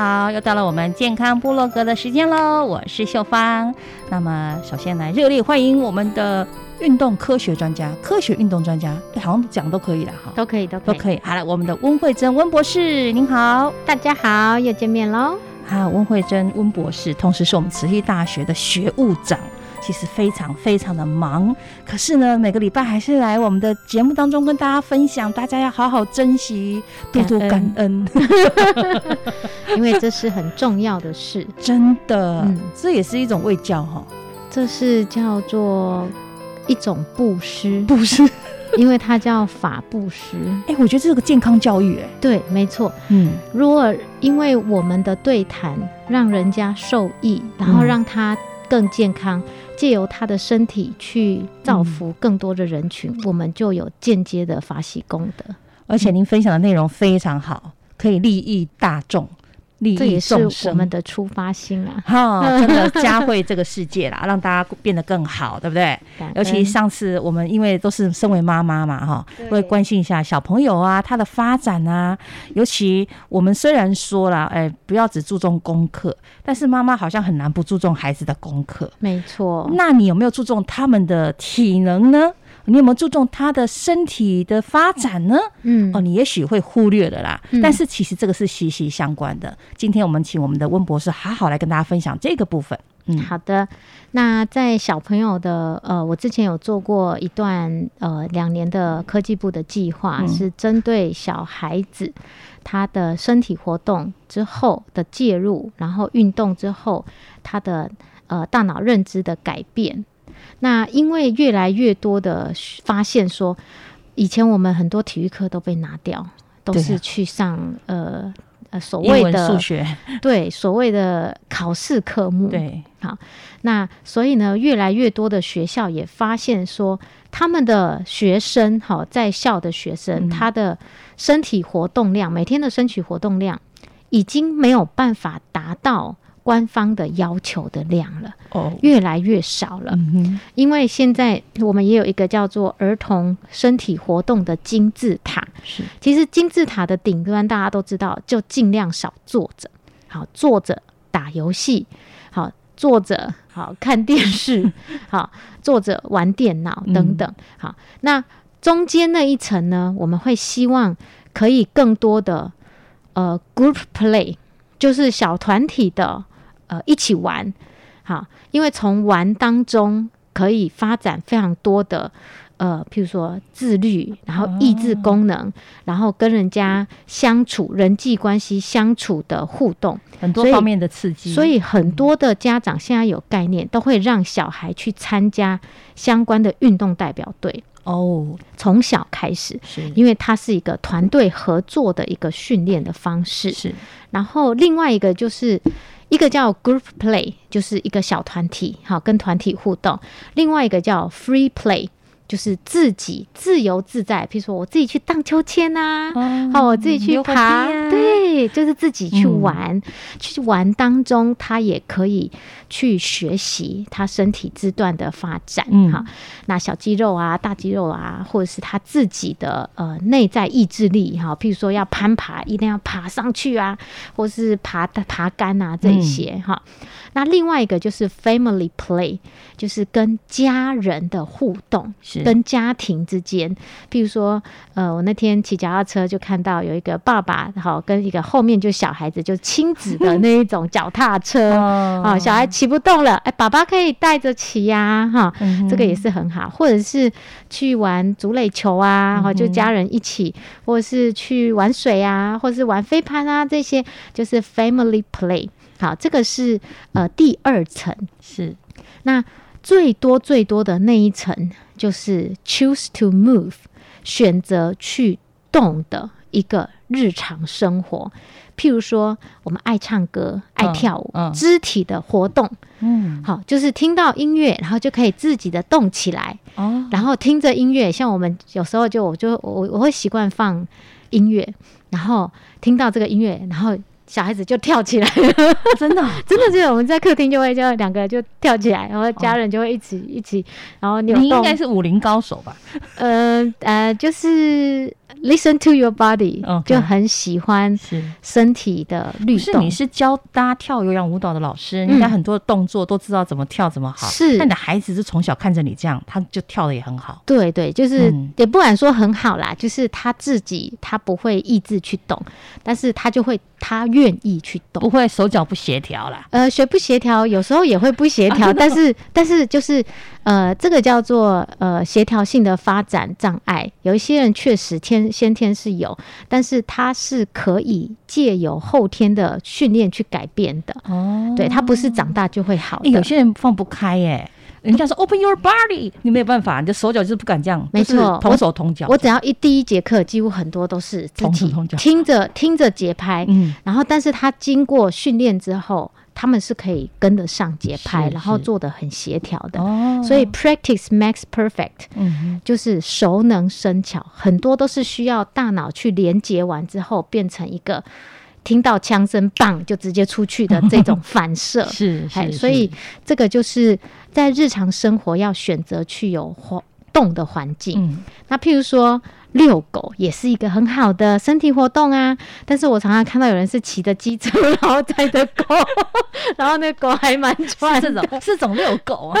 好，又到了我们健康部落格的时间喽！我是秀芳。那么，首先来热烈欢迎我们的运动科学专家、科学运动专家，好像讲都可以了哈，都可以，都都可以。好了，我们的温慧珍温博士，您好，大家好，又见面喽。啊，温慧珍温博士，同时是我们慈溪大学的学务长。其实非常非常的忙，可是呢，每个礼拜还是来我们的节目当中跟大家分享，大家要好好珍惜，多多感恩，因为这是很重要的事，真的，这也是一种卫教哈，这是叫做一种布施，布施，因为它叫法布施。哎，我觉得这是个健康教育，哎，对，没错，嗯，如果因为我们的对谈让人家受益，然后让他更健康。借由他的身体去造福更多的人群，我们就有间接的法喜功德。而且您分享的内容非常好，可以利益大众。这也是我们的出发心啊！哈，真的加惠这个世界啦，让大家变得更好，对不对？尤其上次我们因为都是身为妈妈嘛，哈，会关心一下小朋友啊，他的发展啊。尤其我们虽然说了，哎，不要只注重功课，但是妈妈好像很难不注重孩子的功课。没错，那你有没有注重他们的体能呢？你有没有注重他的身体的发展呢？嗯，哦，你也许会忽略了啦。但是其实这个是息息相关的。今天我们请我们的温博士好好来跟大家分享这个部分。嗯，好的。那在小朋友的呃，我之前有做过一段呃两年的科技部的计划，是针对小孩子他的身体活动之后的介入，然后运动之后他的呃大脑认知的改变。那因为越来越多的发现说，以前我们很多体育课都被拿掉，都是去上呃呃所谓的数学，对所谓的考试科目。对，好，那所以呢，越来越多的学校也发现说，他们的学生好在校的学生，他的身体活动量，每天的身体活动量，已经没有办法达到。官方的要求的量了，哦，越来越少了。嗯因为现在我们也有一个叫做儿童身体活动的金字塔。是，其实金字塔的顶端大家都知道，就尽量少坐着，好坐着打游戏，好坐着好看电视，好坐着玩电脑等等。好，那中间那一层呢，我们会希望可以更多的呃 group play，就是小团体的。呃，一起玩，好，因为从玩当中可以发展非常多的，呃，譬如说自律，然后意志功能，然后跟人家相处、人际关系相处的互动，很多方面的刺激。所以很多的家长现在有概念，都会让小孩去参加相关的运动代表队哦，从小开始，是因为它是一个团队合作的一个训练的方式。是，然后另外一个就是。一个叫 group play，就是一个小团体，好跟团体互动；另外一个叫 free play，就是自己自由自在。比如说我自己去荡秋千呐，好我自己去爬对，就是自己去玩，去玩当中，他也可以去学习他身体肢段的发展。嗯，好，那小肌肉啊、大肌肉啊，或者是他自己的呃内在意志力哈，譬如说要攀爬，一定要爬上去啊，或是爬爬杆啊这些哈。那另外一个就是 family play，就是跟家人的互动，是跟家庭之间。譬如说，呃，我那天骑脚踏车就看到有一个爸爸，好跟一个后面就小孩子，就亲子的那一种脚踏车。啊，小孩骑不动了，哎，爸爸可以带着骑呀，哈，这个也是很好。或者是去玩竹垒球啊，哈，就家人一起，或者是去玩水啊，或者是玩飞盘啊，这些就是 family play。好，这个是呃第二层，是。那最多最多的那一层就是 choose to move，选择去动的一个日常生活。譬如说，我们爱唱歌、爱跳舞，肢体的活动，嗯，好，就是听到音乐，然后就可以自己的动起来哦。然后听着音乐，像我们有时候就我就我我会习惯放音乐，然后听到这个音乐，然后。小孩子就跳起来了，真的，真的就是我们在客厅就会就两个就跳起来，然后家人就会一起一起，然后扭动。你应该是武林高手吧？呃呃，就是。Listen to your body，就很喜欢身体的律动。是你是教大家跳有氧舞蹈的老师，应该很多动作都知道怎么跳怎么好。是，那你的孩子是从小看着你这样，他就跳的也很好。对对，就是也不敢说很好啦，就是他自己他不会意志去动，但是他就会他愿意去动，不会手脚不协调啦。呃，学不协调有时候也会不协调，但是但是就是呃，这个叫做呃协调性的发展障碍。有一些人确实天。先天是有，但是他是可以借由后天的训练去改变的。哦，对他不是长大就会好。有些人放不开耶，人家说 Open your body，你没有办法，你的手脚就是不敢这样。没错，同手同脚。我只要一第一节课，几乎很多都是自己听着听着节拍，嗯，然后但是他经过训练之后。他们是可以跟得上节拍，然后做的很协调的，所以 practice makes perfect，嗯，就是熟能生巧，很多都是需要大脑去连接完之后，变成一个听到枪声棒就直接出去的这种反射，是，所以这个就是在日常生活要选择去有活动的环境，那譬如说。遛狗也是一个很好的身体活动啊，但是我常常看到有人是骑着机车，然后载着狗，然后那狗还蛮帅，这种是种遛狗啊。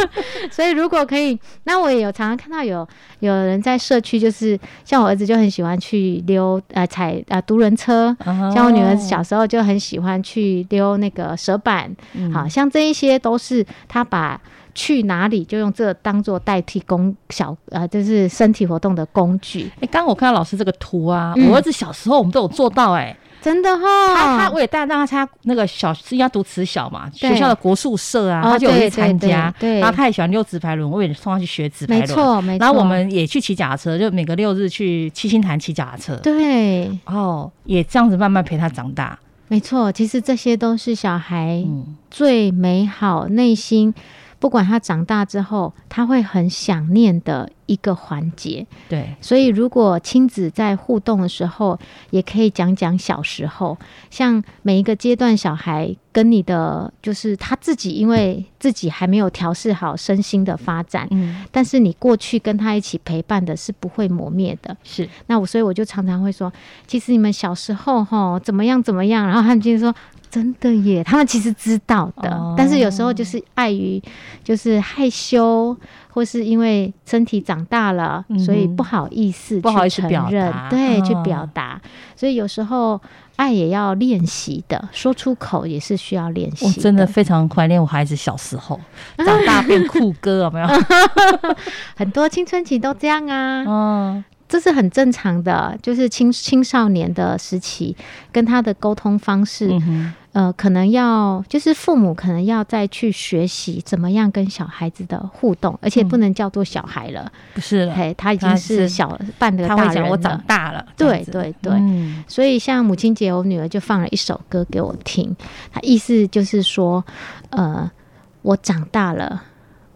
所以如果可以，那我也有常常看到有有人在社区，就是像我儿子就很喜欢去溜呃踩呃独轮车，像我女儿小时候就很喜欢去溜那个蛇板，好像这一些都是他把。去哪里就用这当做代替工小呃，就是身体活动的工具。哎，刚刚我看到老师这个图啊，我儿子小时候我们都有做到哎，真的哈。他他我也带让他参加那个小是要读慈小嘛，学校的国术社啊，他就有去参加。对，然后他也喜欢溜直排轮，我也送他去学直排轮。没错没错。然后我们也去骑脚踏车，就每个六日去七星潭骑脚踏车。对，哦，也这样子慢慢陪他长大。没错，其实这些都是小孩最美好内心。不管他长大之后，他会很想念的一个环节。对，所以如果亲子在互动的时候，也可以讲讲小时候，像每一个阶段小孩跟你的，就是他自己，因为自己还没有调试好身心的发展，嗯，但是你过去跟他一起陪伴的是不会磨灭的。是，那我所以我就常常会说，其实你们小时候哈怎么样怎么样，然后他们就说。真的耶，他们其实知道的，但是有时候就是碍于，就是害羞，或是因为身体长大了，所以不好意思，不好意思承认，对，去表达。所以有时候爱也要练习的，说出口也是需要练习。我真的非常怀念我孩子小时候，长大变酷哥，有没有？很多青春期都这样啊。嗯。这是很正常的，就是青青少年的时期，跟他的沟通方式，呃，可能要就是父母可能要再去学习怎么样跟小孩子的互动，而且不能叫做小孩了，不是，嘿，他已经是小半个大人，我长大了，对对对，所以像母亲节，我女儿就放了一首歌给我听，她意思就是说，呃，我长大了。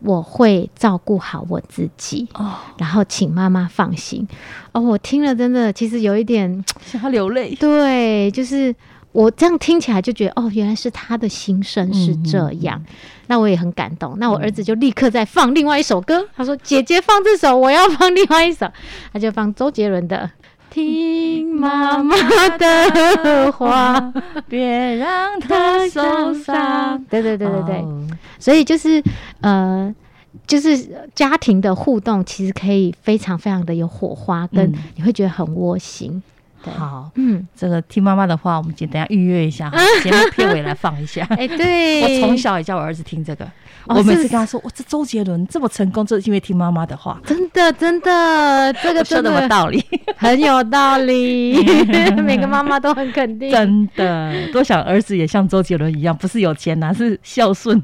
我会照顾好我自己，哦，然后请妈妈放心。哦，我听了真的其实有一点，想要流泪。对，就是我这样听起来就觉得，哦，原来是他的心声是这样，那我也很感动。那我儿子就立刻在放另外一首歌，他说：“姐姐放这首，我要放另外一首。”他就放周杰伦的。听妈妈的话，别让她受伤。对对对对对，所以就是呃，就是家庭的互动，其实可以非常非常的有火花，跟你会觉得很窝心。好，嗯，这个听妈妈的话，我们先等下预约一下，节目片尾来放一下。哎，对，我从小也叫我儿子听这个。我每次跟他说：“我这周杰伦这么成功，就是因为听妈妈的话。”真的，真的，这个说的有道理，很有道理。每个妈妈都很肯定。真的，多想儿子也像周杰伦一样，不是有钱呐，是孝顺，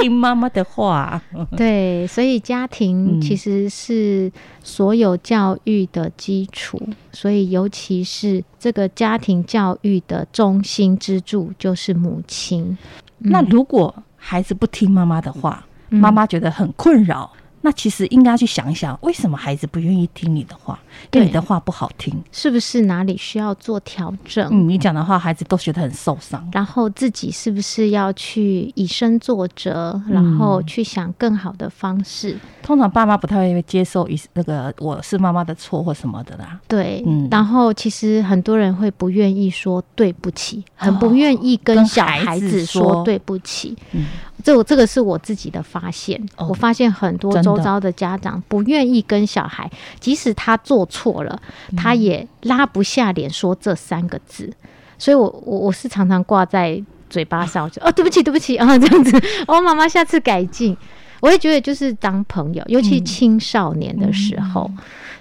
听妈妈的话。对，所以家庭其实是所有教育的基础，所以尤其是这个家庭教育的中心支柱就是母亲。那如果孩子不听妈妈的话，妈妈觉得很困扰。那其实应该去想一想，为什么孩子不愿意听你的话？对你的话不好听，是不是哪里需要做调整？嗯，你讲的话，孩子都觉得很受伤。然后自己是不是要去以身作则，然后去想更好的方式？通常爸妈不太会接受以那个我是妈妈的错或什么的啦。对，嗯。然后其实很多人会不愿意说对不起，很不愿意跟小孩子说对不起。嗯。这我这个是我自己的发现，我发现很多周遭的家长不愿意跟小孩，即使他做错了，他也拉不下脸说这三个字。所以，我我我是常常挂在嘴巴上，就哦，对不起，对不起啊，这样子。哦，妈妈下次改进。我也觉得就是当朋友，尤其青少年的时候，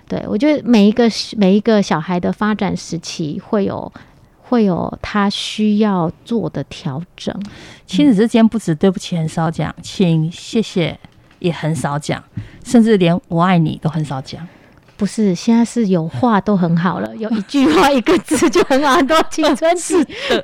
对我觉得每一个每一个小孩的发展时期会有。会有他需要做的调整。亲子之间不止对不起很少讲，请谢谢也很少讲，甚至连我爱你都很少讲。不是，现在是有话都很好了，有一句话一个字就很好，很多青春 期，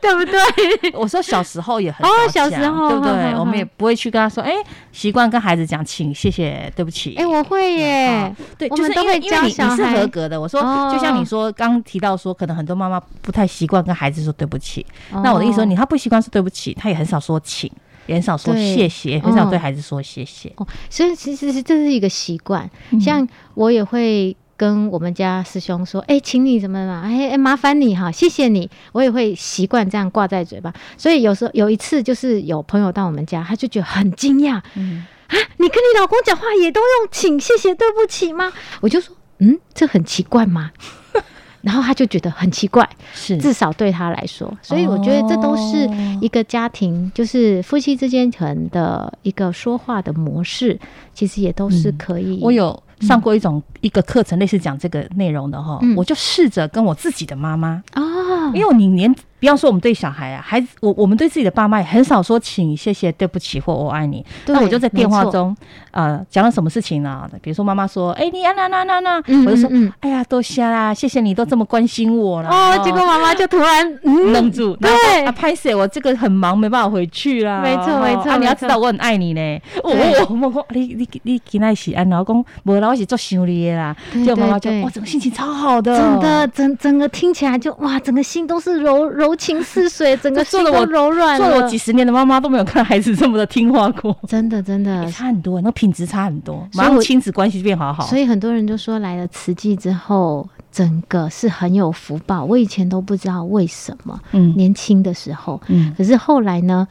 对不对？我说小时候也很哦，小时候对不对？我们也不会去跟他说，哎，习惯跟孩子讲，请谢谢，对不起。哎，我会耶，对，就是因为因为你你是合格的。我说，就像你说刚提到说，可能很多妈妈不太习惯跟孩子说对不起。那我的意思说，你他不习惯说对不起，他也很少说请，也很少说谢谢，很少对孩子说谢谢。哦，所以其实是这是一个习惯，像我也会。跟我们家师兄说，哎，请你怎么嘛？哎哎，麻烦你哈，谢谢你。我也会习惯这样挂在嘴巴。所以有时候有一次，就是有朋友到我们家，他就觉得很惊讶，嗯啊，你跟你老公讲话也都用请、谢谢、对不起吗？我就说，嗯，这很奇怪吗？然后他就觉得很奇怪，是至少对他来说。所以我觉得这都是一个家庭，就是夫妻之间可能的一个说话的模式，其实也都是可以。我有。上过一种一个课程，类似讲这个内容的哈，我就试着跟我自己的妈妈。啊，因为你连。不要说我们对小孩啊，孩子，我我们对自己的爸妈也很少说请、谢谢、对不起或我爱你。那我就在电话中，呃，讲了什么事情呢？比如说妈妈说：“哎，你啊那那那那，我就说：哎呀，多谢啦，谢谢你都这么关心我了。”哦，结果妈妈就突然愣住，对，啊，拍谁？我这个很忙，没办法回去啦。没错没错，啊你要知道我很爱你呢。我我我你你你今天是安老公，我是做想你的啦。就妈妈就哇，整个心情超好的，真的，整整个听起来就哇，整个心都是柔柔。柔情似水，整个心都柔软了。做了我几十年的妈妈都没有看孩子这么的听话过，真的真的差很多，那品质差很多，马上亲子关系变好好。所以很多人都说来了慈济之后，整个是很有福报。我以前都不知道为什么，嗯，年轻的时候，嗯，可是后来呢，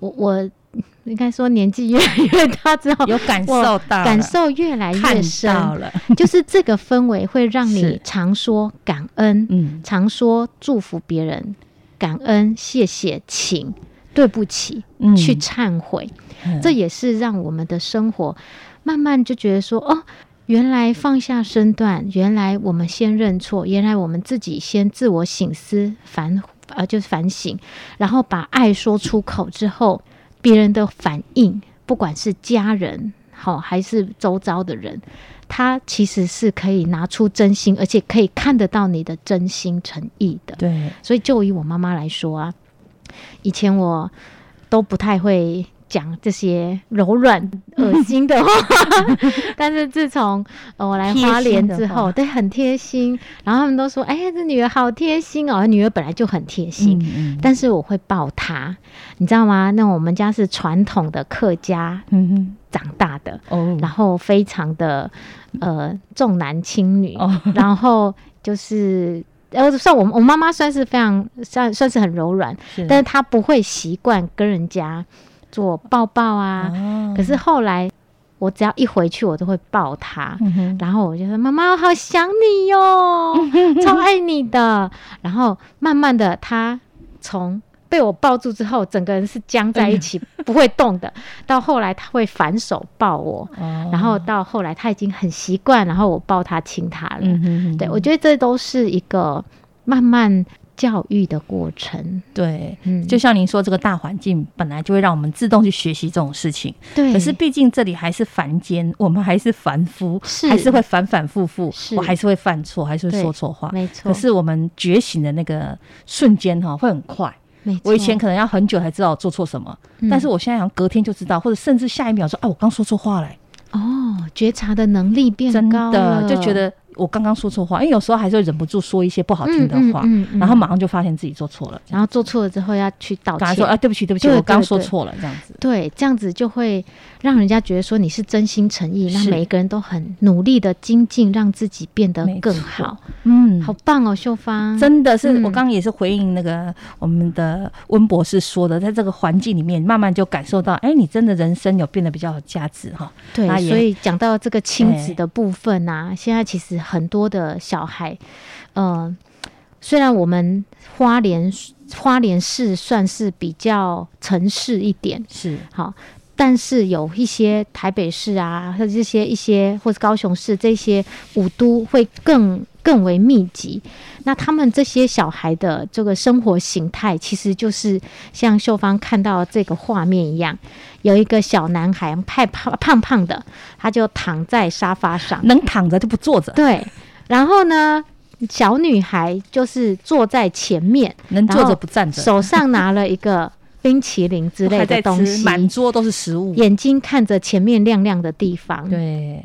我我。应该说年纪越来越大之后，有感受到，感受越来越深了。就是这个氛围会让你常说感恩，嗯，常说祝福别人，感恩、谢谢、请、对不起，去忏悔。这也是让我们的生活慢慢就觉得说，哦，原来放下身段，原来我们先认错，原来我们自己先自我醒思反，呃，就是反省，然后把爱说出口之后。别人的反应，不管是家人好还是周遭的人，他其实是可以拿出真心，而且可以看得到你的真心诚意的。对，所以就以我妈妈来说啊，以前我都不太会讲这些柔软、恶心的话。但是自从呃我来花莲之后，对，很贴心。然后他们都说：“哎呀，这女儿好贴心哦！”女儿本来就很贴心，但是我会抱她，你知道吗？那我们家是传统的客家，嗯哼，长大的哦，然后非常的呃重男轻女，然后就是呃算我我妈妈算是非常算算是很柔软，但是她不会习惯跟人家做抱抱啊。可是后来。我只要一回去，我都会抱他，然后我就说：“妈妈，我好想你哟，超爱你的。”然后慢慢的，他从被我抱住之后，整个人是僵在一起，不会动的。到后来，他会反手抱我，然后到后来，他已经很习惯，然后我抱他亲他了。对，我觉得这都是一个慢慢。教育的过程，对，嗯，就像您说，这个大环境本来就会让我们自动去学习这种事情，对。可是毕竟这里还是凡间，我们还是凡夫，是还是会反反复复，我还是会犯错，还是会说错话，没错。可是我们觉醒的那个瞬间哈，会很快。我以前可能要很久才知道做错什么，但是我现在好像隔天就知道，或者甚至下一秒说，哎，我刚说错话嘞。哦，觉察的能力变高了，就觉得。我刚刚说错话，因为有时候还是会忍不住说一些不好听的话，然后马上就发现自己做错了，然后做错了之后要去道歉，说啊对不起对不起，我刚说错了这样子。对，这样子就会让人家觉得说你是真心诚意，让每一个人都很努力的精进，让自己变得更好。嗯，好棒哦，秀芳，真的是我刚刚也是回应那个我们的温博士说的，在这个环境里面慢慢就感受到，哎，你真的人生有变得比较有价值哈。对，所以讲到这个亲子的部分啊，现在其实。很多的小孩，呃，虽然我们花莲花莲市算是比较城市一点，是。好，但是有一些台北市啊，或者这些一些或者高雄市这些五都会更更为密集。那他们这些小孩的这个生活形态，其实就是像秀芳看到这个画面一样，有一个小男孩，太胖胖胖的，他就躺在沙发上，能躺着就不坐着。对，然后呢，小女孩就是坐在前面，能坐着不站着，手上拿了一个冰淇淋之类的东西，满桌都是食物，眼睛看着前面亮亮的地方，对，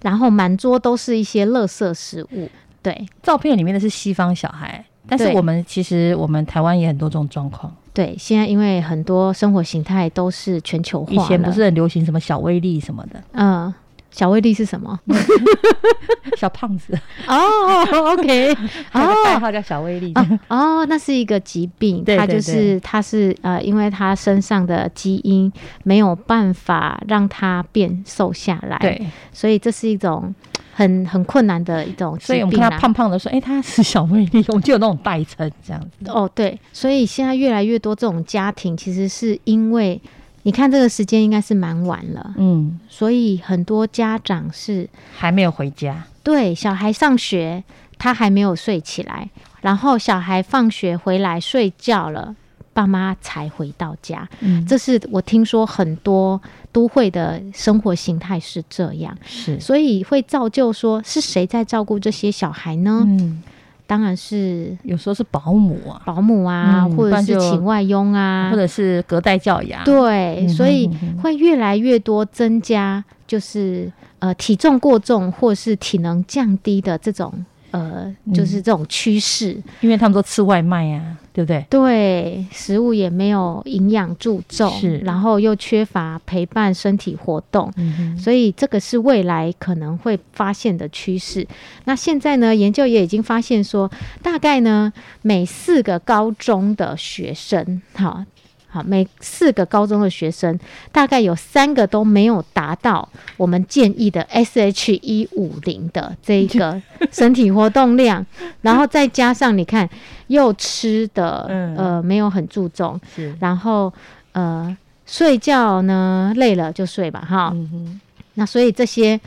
然后满桌都是一些垃圾食物。对，照片里面的是西方小孩，但是我们其实我们台湾也很多这种状况。对，现在因为很多生活形态都是全球化，以前不是很流行什么小威力什么的。嗯，小威力是什么？小胖子。哦，OK，代号叫小威力。哦，那是一个疾病，它就是它是呃，因为他身上的基因没有办法让他变瘦下来，对，所以这是一种。很很困难的一种所以我们看他胖胖的说，哎，他是小魅力，我们就有那种代称这样子。哦，对，所以现在越来越多这种家庭，其实是因为你看这个时间应该是蛮晚了，嗯，所以很多家长是还没有回家，对，小孩上学他还没有睡起来，然后小孩放学回来睡觉了。爸妈才回到家，嗯，这是我听说很多都会的生活形态是这样，是，所以会造就说是谁在照顾这些小孩呢？嗯，当然是有时候是保姆啊，保姆啊，或者是请外佣啊，或者是隔代教养，对，所以会越来越多增加，就是呃体重过重或是体能降低的这种。呃，就是这种趋势，因为他们都吃外卖呀，对不对？对，食物也没有营养注重，是，然后又缺乏陪伴身体活动，所以这个是未来可能会发现的趋势。那现在呢，研究也已经发现说，大概呢，每四个高中的学生，好。好，每四个高中的学生，大概有三个都没有达到我们建议的 S H 一五零的这个 身体活动量，然后再加上你看又吃的呃没有很注重，然后呃睡觉呢累了就睡吧哈，那所以这些。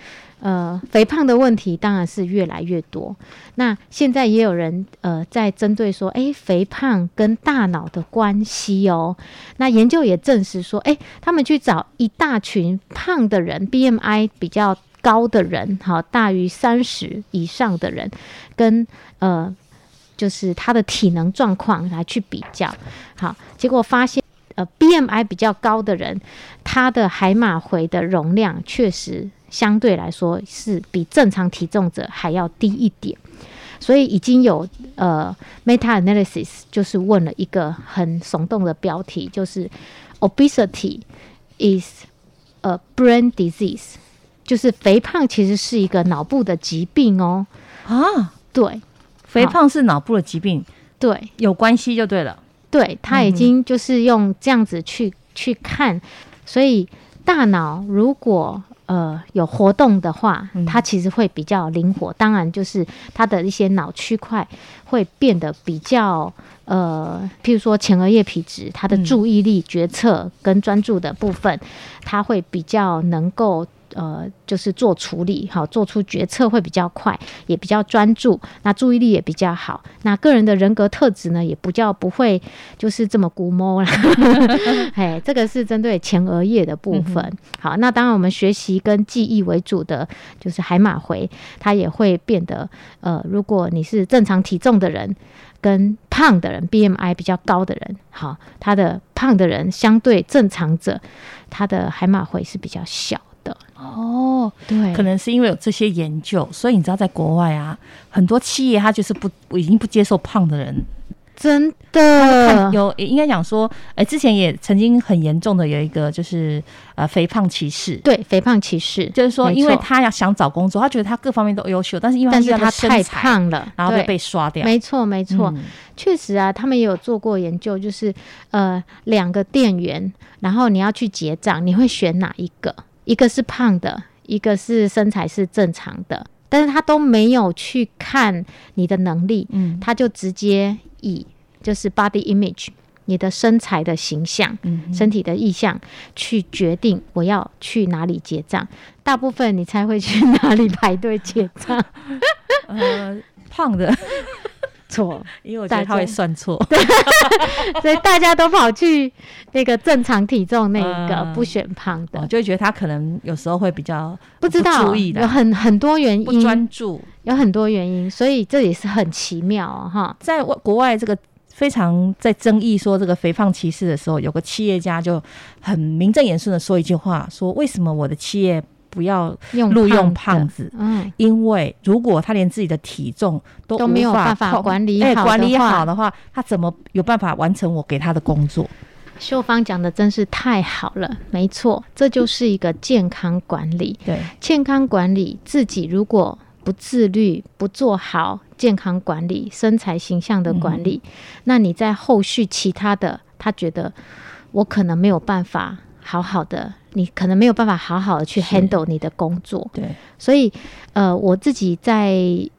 呃，肥胖的问题当然是越来越多。那现在也有人呃在针对说，哎，肥胖跟大脑的关系哦。那研究也证实说，哎，他们去找一大群胖的人，BMI 比较高的人，好，大于三十以上的人，跟呃，就是他的体能状况来去比较，好，结果发现。呃 BMI 比较高的人，他的海马回的容量确实相对来说是比正常体重者还要低一点。所以已经有呃 meta analysis 就是问了一个很耸动的标题，就是 obesity is a brain disease，就是肥胖其实是一个脑部的疾病哦。啊，对，肥胖是脑部的疾病，对，有关系就对了。对，他已经就是用这样子去去看，所以大脑如果呃有活动的话，它其实会比较灵活。当然，就是它的一些脑区块会变得比较呃，譬如说前额叶皮质，它的注意力、决策跟专注的部分，它会比较能够。呃，就是做处理，好，做出决策会比较快，也比较专注，那注意力也比较好。那个人的人格特质呢，也不叫不会就是这么估摸啦。哎，这个是针对前额叶的部分。好，那当然我们学习跟记忆为主的，就是海马回，它也会变得呃，如果你是正常体重的人，跟胖的人，BMI 比较高的人，好，他的胖的人相对正常者，他的海马回是比较小。的哦，对，可能是因为有这些研究，所以你知道，在国外啊，很多企业它就是不已经不接受胖的人，真的。有应该讲说，哎，之前也曾经很严重的有一个就是呃肥胖歧视，对，肥胖歧视，就是说，因为他要想找工作，他觉得他各方面都优秀，但是因为但是他太胖了，然后就被刷掉。没错，没错，确实啊，他们也有做过研究，就是呃两个店员，然后你要去结账，你会选哪一个？一个是胖的，一个是身材是正常的，但是他都没有去看你的能力，嗯，他就直接以就是 body image 你的身材的形象，嗯，身体的意向去决定我要去哪里结账。大部分你才会去哪里排队结账？呃，胖的。错，因为我觉得他会算错，所以大家都跑去那个正常体重那个不选胖的，就会觉得他可能有时候会比较不知道，有很很多原因，专注有很多原因，所以这也是很奇妙哈。在外国外这个非常在争议说这个肥胖歧视的时候，有个企业家就很名正言顺的说一句话，说为什么我的企业。不要录用胖子，嗯，因为如果他连自己的体重都都没有办法管理好管理好的话，他怎么有办法完成我给他的工作？秀芳讲的真是太好了，没错，这就是一个健康管理。对，健康管理自己如果不自律，不做好健康管理、身材形象的管理，那你在后续其他的，他觉得我可能没有办法好好的。你可能没有办法好好的去 handle 你的工作，对，所以呃，我自己在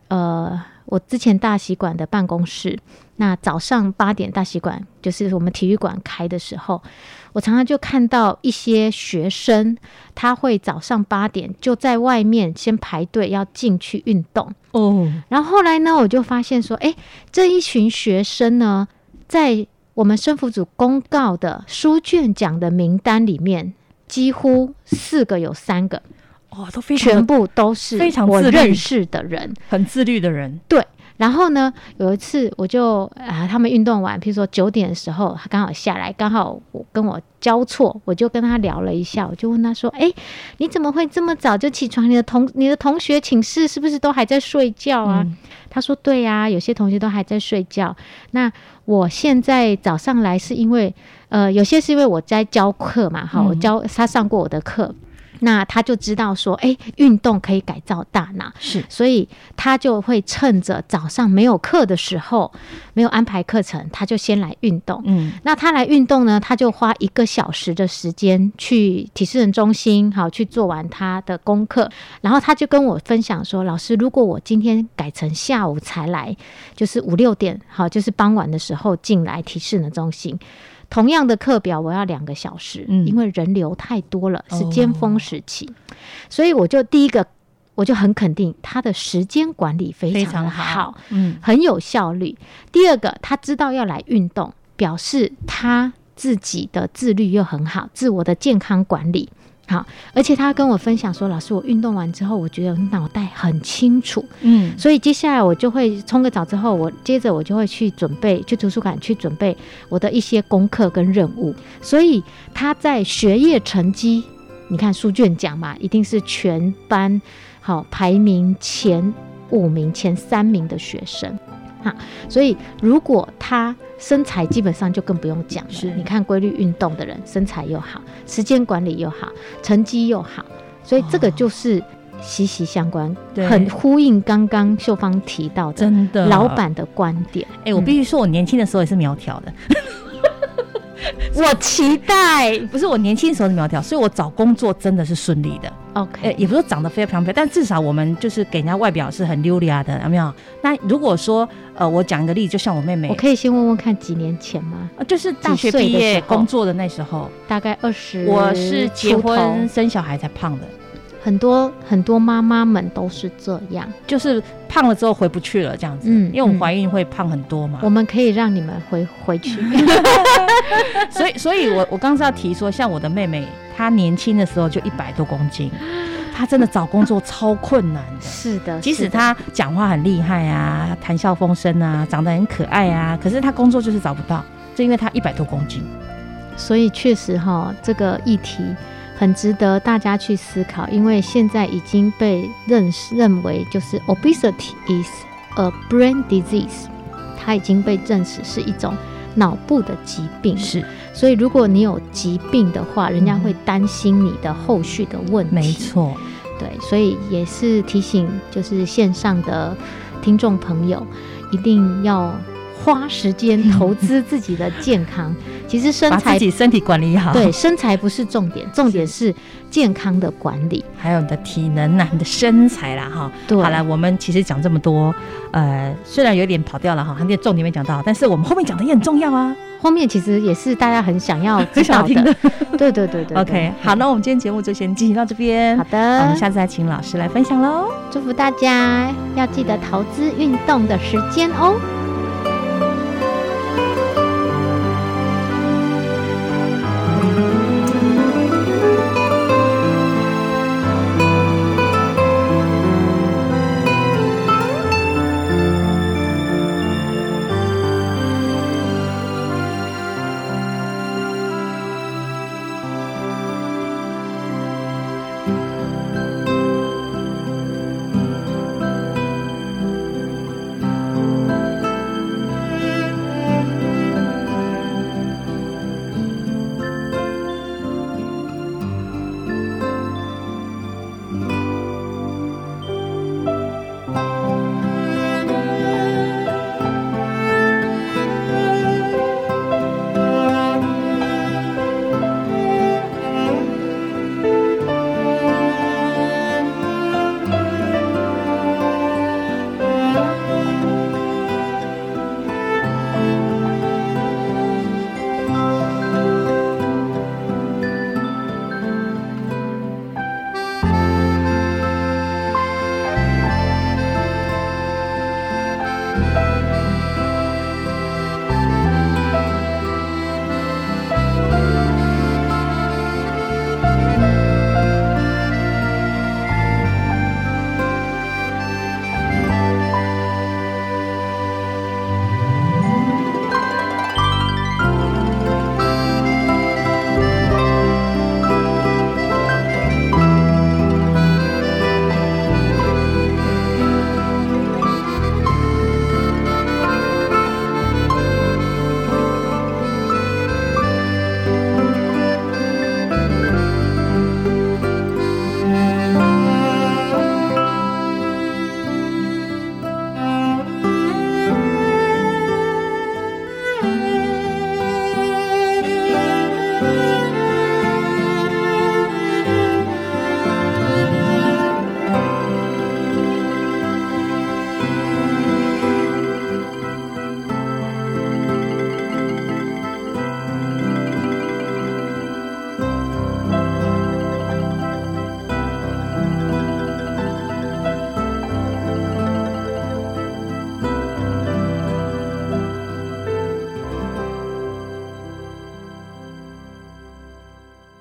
呃，我之前大习馆的办公室，那早上八点大习馆就是我们体育馆开的时候，我常常就看到一些学生，他会早上八点就在外面先排队要进去运动。哦，然后后来呢，我就发现说，哎，这一群学生呢，在我们生福组公告的书卷奖的名单里面。几乎四个有三个，哦，都非常全部都是非常我认识的人，很自律的人。对，然后呢，有一次我就啊，他们运动完，比如说九点的时候，他刚好下来，刚好我跟我交错，我就跟他聊了一下，我就问他说：“哎，你怎么会这么早就起床？你的同你的同学寝室是不是都还在睡觉啊？”他说：“对呀，有些同学都还在睡觉。那我现在早上来是因为。”呃，有些是因为我在教课嘛，哈，我教他上过我的课，那他就知道说，哎，运动可以改造大脑，是，所以他就会趁着早上没有课的时候，没有安排课程，他就先来运动。嗯，那他来运动呢，他就花一个小时的时间去体适能中心，好去做完他的功课，然后他就跟我分享说，老师，如果我今天改成下午才来，就是五六点，好，就是傍晚的时候进来体适能中心。同样的课表，我要两个小时，因为人流太多了，是尖峰时期，所以我就第一个，我就很肯定他的时间管理非常的好，嗯，很有效率。第二个，他知道要来运动，表示他自己的自律又很好，自我的健康管理好，而且他跟我分享说，老师，我运动完之后，我觉得脑袋很清楚。嗯，所以接下来我就会冲个澡之后，我接着我就会去准备去图书馆去准备我的一些功课跟任务。所以他在学业成绩，你看书卷奖嘛，一定是全班好排名前五名、前三名的学生。哈，所以如果他身材基本上就更不用讲了。是你看规律运动的人，身材又好，时间管理又好，成绩又好，所以这个就是息息相关，很呼应刚刚秀芳提到的真的老板的观点。哎、我必须说，我年轻的时候也是苗条的，我期待不是我年轻的时候是苗条，所以我找工作真的是顺利的。呃，OK，也不是说长得非常漂亮，但至少我们就是给人家外表是很溜达的，有没有？那如果说呃，我讲一个例子，就像我妹妹，我可以先问问看几年前吗？呃就是大学毕业工作的那时候，大概二十，我是结婚生小孩才胖的，很多很多妈妈们都是这样。就是胖了之后回不去了这样子。嗯因为我们嗯怀孕会胖很多嘛我，们可以让你们回回去。所以所以我我刚刚是要提说，像我的妹妹，她年轻的时候就一百多公斤，她真的找工作超困难的。是的，即使她讲话很厉害啊，谈笑风生啊，长得很可爱啊，可是她工作就是找不到，就因为她一百多公斤。所以确实哈，这个议题很值得大家去思考，因为现在已经被认识认为就是 obesity is a brain disease，它已经被证实是一种脑部的疾病。是，所以如果你有疾病的话，人家会担心你的后续的问题。没错，对，所以也是提醒，就是线上的听众朋友，一定要花时间投资自己的健康。其实身把材自己身体管理好。对，身材不是重点，重点是健康的管理。还有你的体能啊，你的身材啦，哈。对，好了，我们其实讲这么多，呃，虽然有点跑掉了哈，很点重点没讲到，但是我们后面讲的也很重要啊。后面其实也是大家很想要知道的 的。。对对对对 OK，好，那我们今天节目就先进行到这边。好的我们，下次再请老师来分享喽。祝福大家要记得投资运动的时间哦。